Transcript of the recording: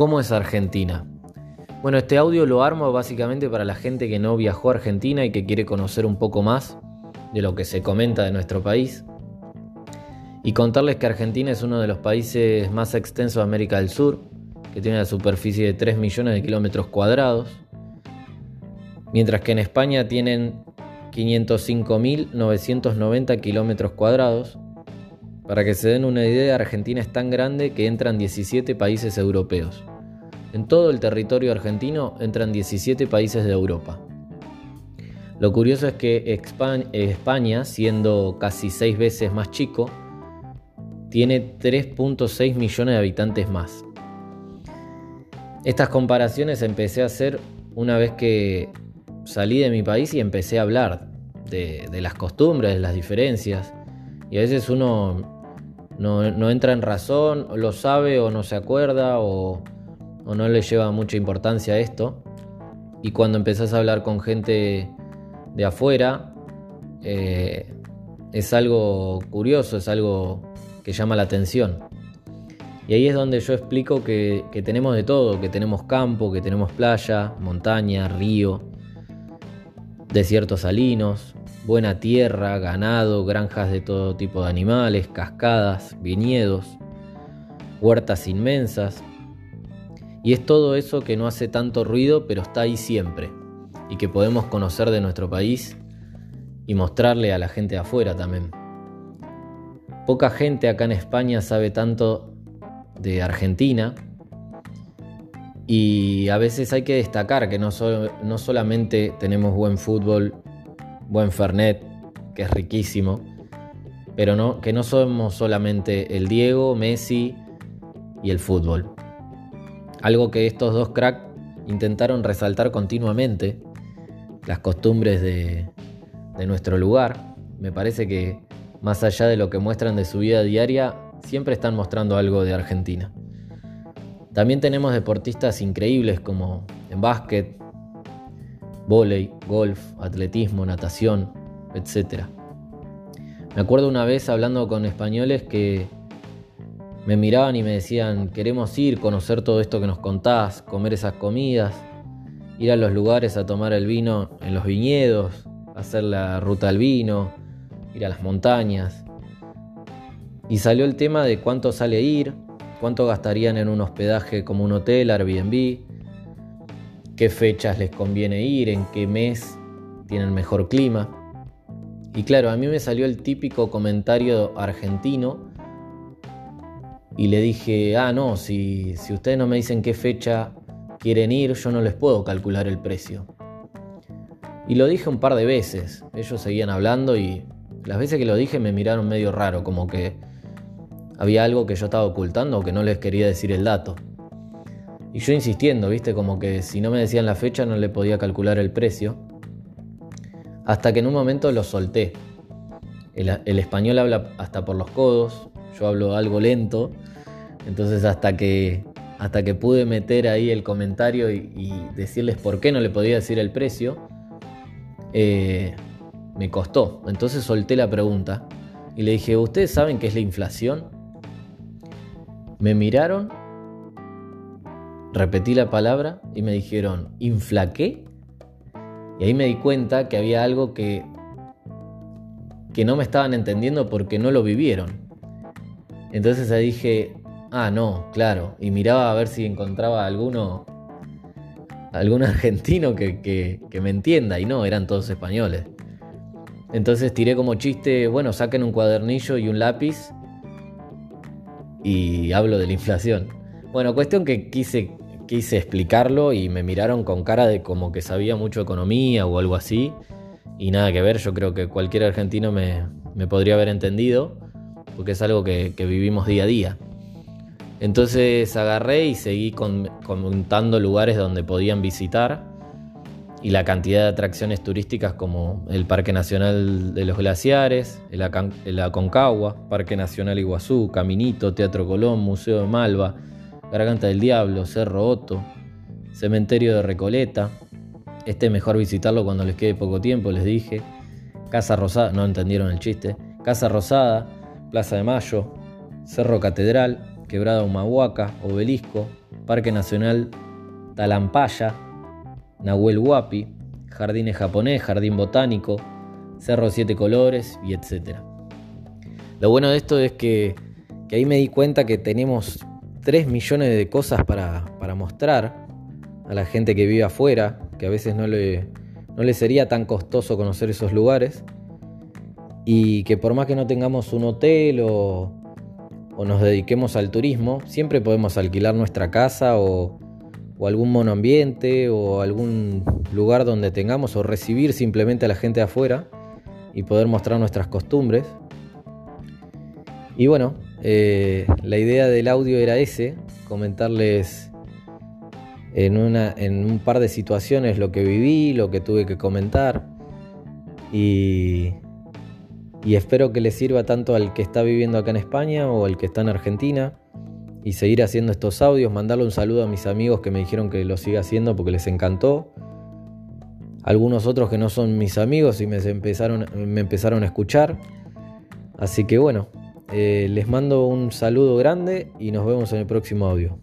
¿Cómo es Argentina? Bueno, este audio lo armo básicamente para la gente que no viajó a Argentina y que quiere conocer un poco más de lo que se comenta de nuestro país. Y contarles que Argentina es uno de los países más extensos de América del Sur, que tiene la superficie de 3 millones de kilómetros cuadrados, mientras que en España tienen 505.990 kilómetros cuadrados. Para que se den una idea, Argentina es tan grande que entran 17 países europeos. En todo el territorio argentino entran 17 países de Europa. Lo curioso es que España, siendo casi 6 veces más chico, tiene 3.6 millones de habitantes más. Estas comparaciones empecé a hacer una vez que salí de mi país y empecé a hablar de, las costumbres, de las diferencias. Y a veces uno no, no entra en razón, lo sabe o no se acuerda o o no le lleva mucha importancia a esto. Y cuando empezás a hablar con gente de afuera, eh, es algo curioso, es algo que llama la atención. Y ahí es donde yo explico que, que tenemos de todo, que tenemos campo, que tenemos playa, montaña, río, desiertos salinos, buena tierra, ganado, granjas de todo tipo de animales, cascadas, viñedos, huertas inmensas, y es todo eso que no hace tanto ruido, pero está ahí siempre. Y que podemos conocer de nuestro país y mostrarle a la gente de afuera también. Poca gente acá en España sabe tanto de Argentina. Y a veces hay que destacar que no, no solamente tenemos buen fútbol, buen Fernet, que es riquísimo, pero que no somos solamente el Diego, Messi y el fútbol. Algo que estos dos cracks intentaron resaltar continuamente, las costumbres de, nuestro lugar. Me parece que más allá de lo que muestran de su vida diaria, siempre están mostrando algo de Argentina. También tenemos deportistas increíbles como en básquet, vóley, golf, atletismo, natación, etc. Me acuerdo una vez hablando con españoles que me miraban y me decían, queremos ir, conocer todo esto que nos contás, comer esas comidas, ir a los lugares a tomar el vino en los viñedos, hacer la ruta al vino, ir a las montañas. Y salió el tema de cuánto sale ir, cuánto gastarían en un hospedaje como un hotel, Airbnb, qué fechas les conviene ir, en qué mes tienen mejor clima. Y claro, a mí me salió el típico comentario argentino y le dije, ah, no, si, si ustedes no me dicen qué fecha quieren ir, yo no les puedo calcular el precio. Y lo dije un par de veces, ellos seguían hablando y las veces que lo dije me miraron medio raro, como que había algo que yo estaba ocultando o que no les quería decir el dato. Y yo insistiendo, viste, como que si no me decían la fecha no le podía calcular el precio. Hasta que en un momento lo solté. el español habla hasta por los codos, yo hablo algo lento, entonces hasta que, hasta que pude meter ahí el comentario y, decirles por qué no le podía decir el precio, eh, me costó. Entonces solté la pregunta y le dije, ¿ustedes saben qué es la inflación? Me miraron, repetí la palabra y me dijeron, ¿inflaqué? Y ahí me di cuenta que había algo que, que no me estaban entendiendo porque no lo vivieron. Entonces ahí dije, ah, no, claro. Y miraba a ver si encontraba alguno, algún argentino que, me entienda. Y no, eran todos españoles. Entonces tiré como chiste, bueno, saquen un cuadernillo y un lápiz y hablo de la inflación. Bueno, cuestión que quise, quise explicarlo y me miraron con cara de como que sabía mucho economía o algo así. Y nada que ver, yo creo que cualquier argentino me, me podría haber entendido porque es algo que, vivimos día a día. Entonces agarré y seguí contando lugares donde podían visitar y la cantidad de atracciones turísticas como el Parque Nacional de los Glaciares, el, Aconcagua, Parque Nacional Iguazú, Caminito, Teatro Colón, Museo de Malva, Garganta del Diablo, Cerro Otto, Cementerio de Recoleta. Este mejor visitarlo cuando les quede poco tiempo, les dije. Casa Rosada, no entendieron el chiste. Casa Rosada, Plaza de Mayo, Cerro Catedral, Quebrada Humahuaca, Obelisco, Parque Nacional Talampaya, Nahuel Huapi, Jardines Japonés, Jardín Botánico, Cerro Siete Colores y etc. Lo bueno de esto es que, ahí me di cuenta que tenemos 3 millones de cosas para, mostrar a la gente que vive afuera, que a veces no le, no le sería tan costoso conocer esos lugares y que por más que no tengamos un hotel o, nos dediquemos al turismo, siempre podemos alquilar nuestra casa o, algún monoambiente o algún lugar donde tengamos o recibir simplemente a la gente de afuera y poder mostrar nuestras costumbres. Y bueno, eh, la idea del audio era ese, comentarles en, una, en un par de situaciones lo que viví, lo que tuve que comentar y, y espero que les sirva tanto al que está viviendo acá en España o al que está en Argentina y seguir haciendo estos audios, mandarle un saludo a mis amigos que me dijeron que lo siga haciendo porque les encantó. Algunos otros que no son mis amigos y me empezaron, a escuchar. Así que bueno, eh, les mando un saludo grande y nos vemos en el próximo audio.